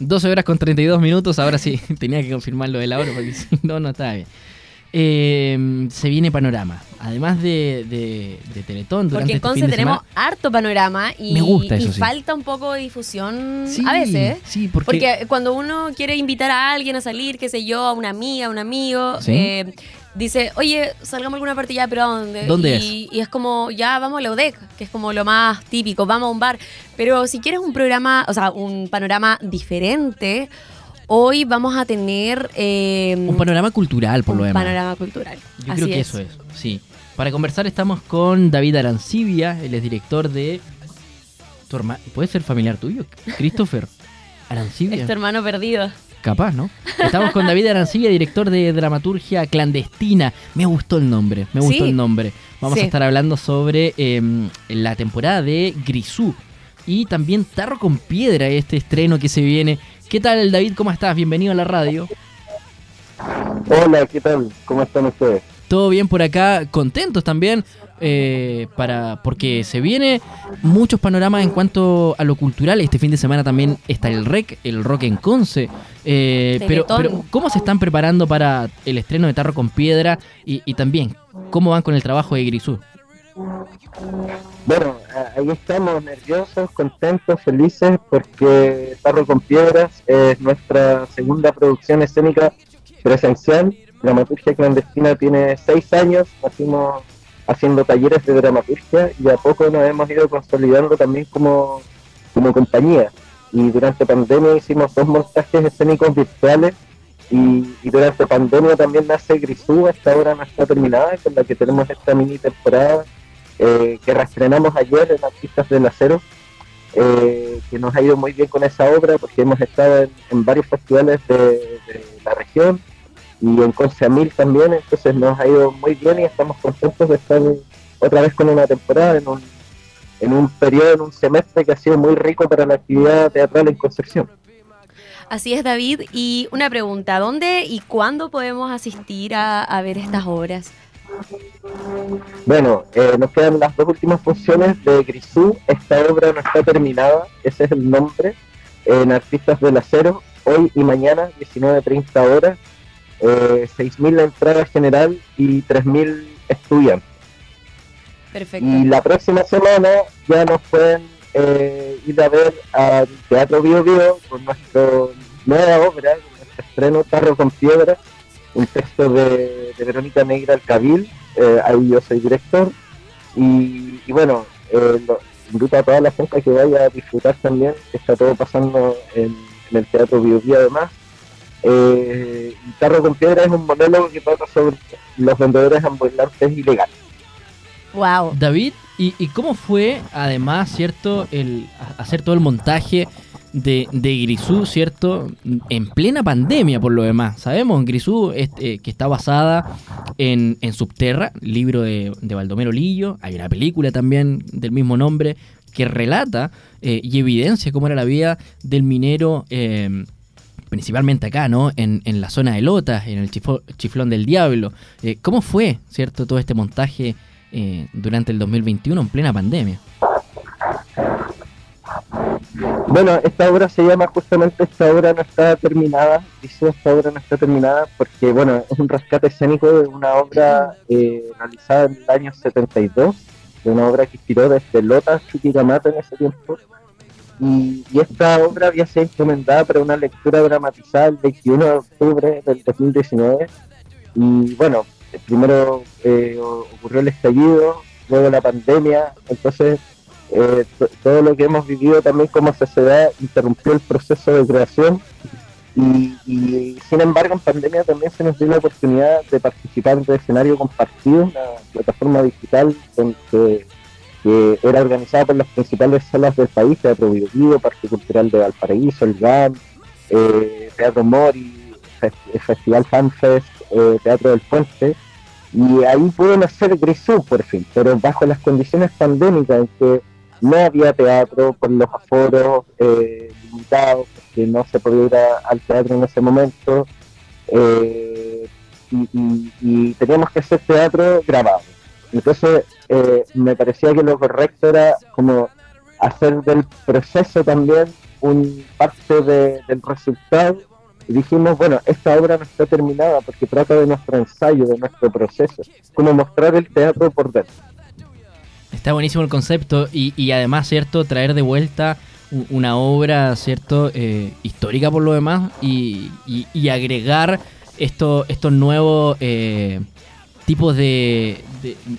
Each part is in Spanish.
12 horas con 32 minutos, ahora sí, tenía que confirmar lo de la hora porque no, no estaba bien. Eh, se viene panorama. Además de, de, de Teletón, durante Porque en este Conce fin de tenemos semana- harto panorama y, Me gusta eso, y sí. falta un poco de difusión Sí, a veces. Sí, porque, Porque cuando uno quiere invitar a alguien a salir, qué sé yo, a una amiga, a un amigo, eh, dice, oye, salgamos a alguna parte ya, pero ¿a dónde? ¿Dónde y, y es como, ya vamos a la UDEC, que es como lo más típico, vamos a un bar. Pero si quieres un programa, o sea, un panorama diferente, hoy vamos a tener eh, un panorama cultural, por lo un demás. panorama cultural. Yo Así creo que es. eso es, sí. Para conversar estamos con David Arancibia, él es director de... Tu herma- ¿Puede ser familiar tuyo? Christopher Arancibia. Es tu hermano perdido. Capaz, ¿no? Estamos con David Arancibia, director de dramaturgia clandestina. Me gustó el nombre, me gustó Sí. el nombre. Vamos a estar hablando sobre eh, la temporada de Grisú y también Tarro con Piedra, este estreno que se viene. ¿Qué tal, David? ¿Cómo estás? Bienvenido a la radio. Hola, ¿qué tal? ¿Cómo están ustedes? Todo bien por acá, contentos también, eh, para porque se viene muchos panoramas en cuanto a lo cultural. Este fin de semana también está el REC, el Rock en Conce. Eh, pero, ¿cómo se están preparando para el estreno de Tarro con Piedra? Y, y también, ¿cómo van con el trabajo de Grisú? Bueno, ahí estamos nerviosos, contentos, felices porque Tarro con Piedras es nuestra segunda producción escénica presencial. Dramaturgia Clandestina tiene seis años, nacimos haciendo talleres de dramaturgia y a poco nos hemos ido consolidando también como, como compañía. Y durante pandemia hicimos dos montajes escénicos virtuales y, durante pandemia también nace Grisú, esta obra no está terminada, con la que tenemos esta mini temporada eh, que reestrenamos ayer en Artistas del Acero, eh, que nos ha ido muy bien con esa obra porque hemos estado en, en varios festivales de, de la región y en Conceamil también, entonces nos ha ido muy bien y estamos contentos de estar otra vez con una temporada en un, en un periodo, en un semestre que ha sido muy rico para la actividad teatral en Concepción. Así es, David. Y una pregunta, ¿dónde y cuándo podemos asistir a ver estas obras? Bueno, eh, nos quedan las dos últimas funciones de Grisú. Esta obra no está terminada, ese es el nombre. En Artistas del Acero, hoy y mañana, 19.30 horas. Eh, 6.000 la entrada general y 3.000 estudiantes. Perfecto. Y la próxima semana ya nos pueden eh, ir a ver al Teatro Bio Bio con nuestra nueva obra, nuestro estreno Tarro con Piedra, un texto de, de Verónica Negra Alcabil, eh, ahí yo soy director. Y, y bueno, eh, lo- invito a toda la gente que vaya a disfrutar también, está todo pasando en, en el Teatro Bio Bio además. Eh, y Tarro con Piedra es un monólogo que trata sobre los vendedores ambulantes ilegales. Wow. David, ¿y, y cómo fue además, cierto, el hacer todo el montaje de, de Grisú, cierto, en plena pandemia por lo demás? Sabemos, Grisú es, eh, que está basada en, en Subterra, libro de, de Baldomero Lillo, hay una película también del mismo nombre que relata eh, y evidencia cómo era la vida del minero. eh, principalmente acá, ¿no? En, en la zona de Lotas, en el chiflón del diablo. ¿Cómo fue, cierto, todo este montaje eh, durante el 2021 en plena pandemia? Bueno, esta obra se llama justamente Esta obra no está terminada. Dice Esta obra no está terminada porque, bueno, es un rescate escénico de una obra eh, realizada en el año 72, de una obra que inspiró desde Lota Chuquicamata en ese tiempo. Y, y esta obra había sido encomendada para una lectura dramatizada el 21 de octubre del 2019. Y bueno, primero eh, ocurrió el estallido, luego la pandemia, entonces eh, to- todo lo que hemos vivido también como sociedad interrumpió el proceso de creación y, sin embargo en pandemia también se nos dio la oportunidad de participar de escenario compartido, una plataforma digital con- que, era organizada por las principales salas del país, Teatro Bio Bio, Parque Cultural de Valparaíso, el GAM, eh, Teatro Mori, Fes- Festival FanFest, eh, Teatro del Puente, y ahí pudo nacer Grisú por fin, pero bajo las condiciones pandémicas en que no había teatro por los aforos eh, limitados, porque no se podía ir al teatro en ese momento, eh, y, y- y teníamos que hacer teatro grabado. Entonces eh, me parecía que lo correcto era como hacer del proceso también un parte del resultado. Y dijimos, bueno, esta obra no está terminada porque trata de nuestro ensayo, de nuestro proceso, como mostrar el teatro por dentro. Está buenísimo el concepto y, y además, ¿cierto? Traer de vuelta una obra, ¿cierto? Eh, histórica por lo demás y, y, agregar esto, estos nuevos eh, tipos de,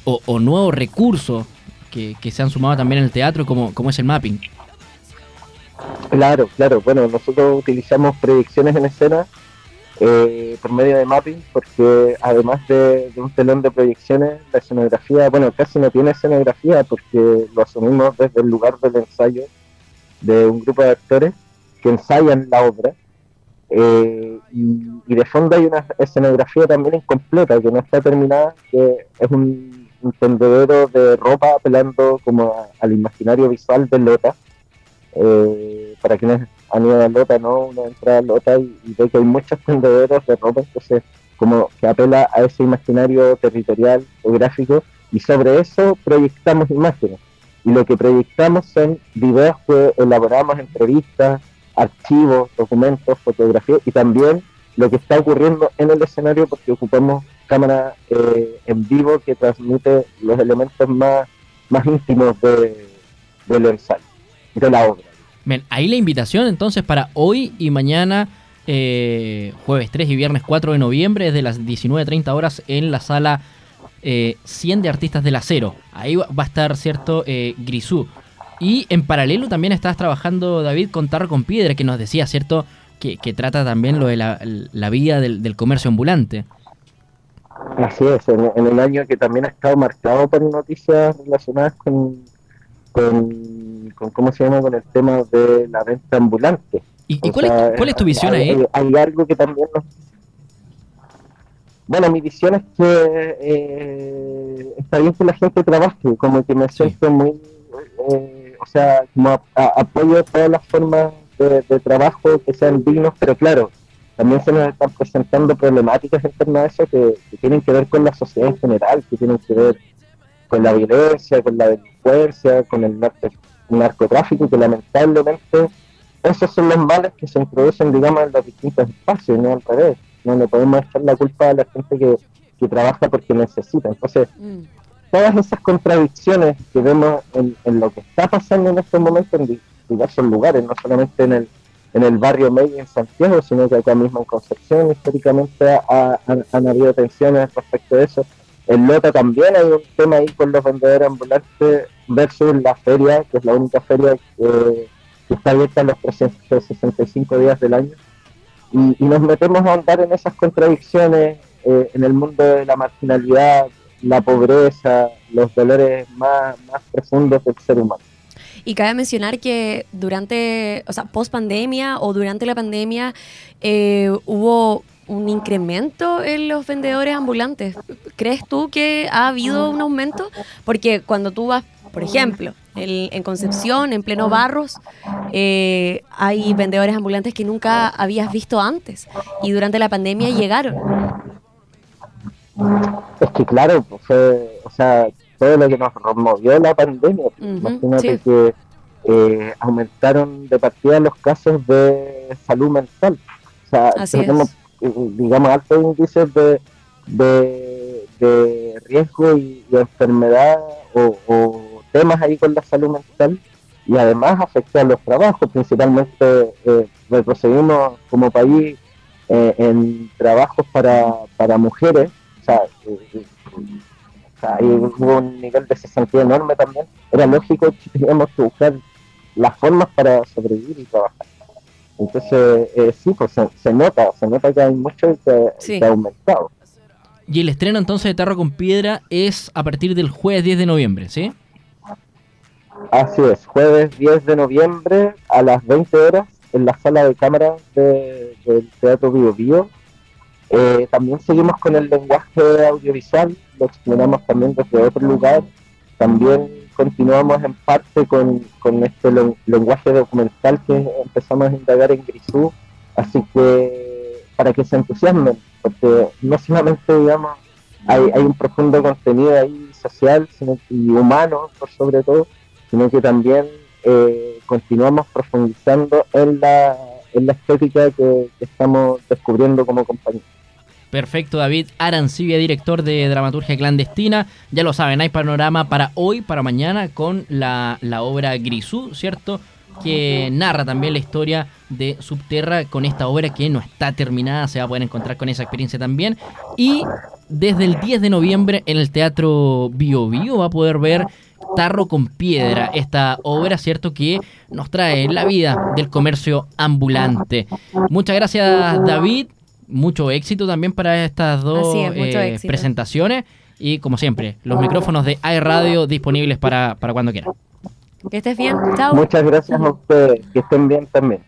o, nuevos recursos que, se han sumado también en el teatro como, como es el mapping. Claro, claro. Bueno, nosotros utilizamos proyecciones en escena eh, por medio de mapping, porque además de, un telón de proyecciones, la escenografía, bueno, casi no tiene escenografía porque lo asumimos desde el lugar del ensayo de un grupo de actores que ensayan la obra. Eh, y, de fondo hay una escenografía también incompleta que no está terminada, que es un, un tendedero de ropa apelando como al imaginario visual de Lota. Eh, para quienes han ido a Lota, ¿no? Uno entra a Lota y, ve que hay muchos tendederos de ropa, entonces como que apela a ese imaginario territorial o gráfico y sobre eso proyectamos imágenes y lo que proyectamos son videos que elaboramos, entrevistas, archivos, documentos, fotografías y también lo que está ocurriendo en el escenario porque ocupamos cámara eh, en vivo que transmite los elementos más, más íntimos de, del ensayo, de la obra. Bien, ahí la invitación entonces para hoy y mañana, eh, jueves 3 y viernes 4 de noviembre, desde las 19.30 horas en la sala eh, 100 de artistas del acero. Ahí va a estar, ¿cierto? Eh, Grisú. Y en paralelo también estás trabajando, David, con Tarro con Piedra, que nos decía, ¿cierto? Que, trata también lo de la, la vida del, comercio ambulante. Así es, en, un año que también ha estado marcado por noticias relacionadas con, con, ¿cómo se llama? Con el tema de la venta ambulante. ¿Y, cuál, es, cuál, es, tu visión ahí? Hay, algo que también nos, bueno, mi visión es que eh, está bien que la gente trabaje, como que me siento muy, eh, o sea, como apoyo todas las formas de, trabajo que sean dignos, pero claro, también se nos están presentando problemáticas en torno a eso que, tienen que ver con la sociedad en general, que tienen que ver con la violencia, con la delincuencia, con el narcotráfico, que lamentablemente esos son los males que se introducen, digamos, en los distintos espacios, no al revés no le podemos echar la culpa a la gente que, trabaja porque necesita. Entonces, mm. todas esas contradicciones que vemos en, lo que está pasando en estos momentos en diversos lugares, no solamente en el, en el barrio medio en Santiago, sino que acá mismo en Concepción históricamente han habido tensiones respecto a eso. En Lota también hay un tema ahí con los vendedores ambulantes versus la feria, que es la única feria que, que está abierta los 365 días del año y, nos metemos a andar en esas contradicciones eh, en el mundo de la marginalidad, la pobreza, los dolores más, más profundos del ser humano. Y cabe mencionar que durante, o sea, post pandemia o durante la pandemia eh, hubo un incremento en los vendedores ambulantes. ¿Crees tú que ha habido un aumento? Porque cuando tú vas, por ejemplo, en Concepción, en pleno Barros, eh, hay vendedores ambulantes que nunca habías visto antes y durante la pandemia llegaron. Es que claro, pues, o sea, todo lo que nos movió la pandemia, imagínate que eh, aumentaron de partida los casos de salud mental. O sea, tenemos, eh, digamos, altos índices de, de, riesgo y, de enfermedad o temas ahí con la salud mental y además afecta a los trabajos, principalmente eh, retrocedimos como país eh, en trabajos para, para mujeres, o sea, eh, ahí hubo un nivel de cesantía enorme también, era lógico que teníamos que buscar las formas para sobrevivir y trabajar. Entonces, eh, sí, pues se, nota, se nota que hay mucho que, que ha aumentado. Y el estreno entonces de Tarro con Piedra es a partir del jueves 10 de noviembre, ¿sí? Así es, jueves 10 de noviembre a las 20 horas en la sala de cámara del Teatro Bio Bio. Eh, también seguimos con el lenguaje audiovisual, lo exploramos también desde otro lugar. También continuamos en parte con, este lenguaje documental que empezamos a indagar en Grisú. Así que para que se entusiasmen, porque no solamente, digamos, hay, hay un profundo contenido ahí social y humano, por sobre todo, sino que también eh, continuamos profundizando en la, en la estética que, estamos descubriendo como compañía. Perfecto, David Arancibia, director de Dramaturgia Clandestina. Ya lo saben, hay panorama para hoy, para mañana, con la, la obra Grisú, ¿cierto? Que narra también la historia de Subterra con esta obra que no está terminada, se va a poder encontrar con esa experiencia también. Y desde el 10 de noviembre en el Teatro Bio Bio va a poder ver Tarro con Piedra, esta obra, ¿cierto? Que nos trae la vida del comercio ambulante. Muchas gracias, David. Mucho éxito también para estas dos eh, presentaciones. Y como siempre, los micrófonos de iRadio disponibles para, para cuando quieran. Que estés bien. Chao. Muchas gracias a ustedes. Que estén bien también.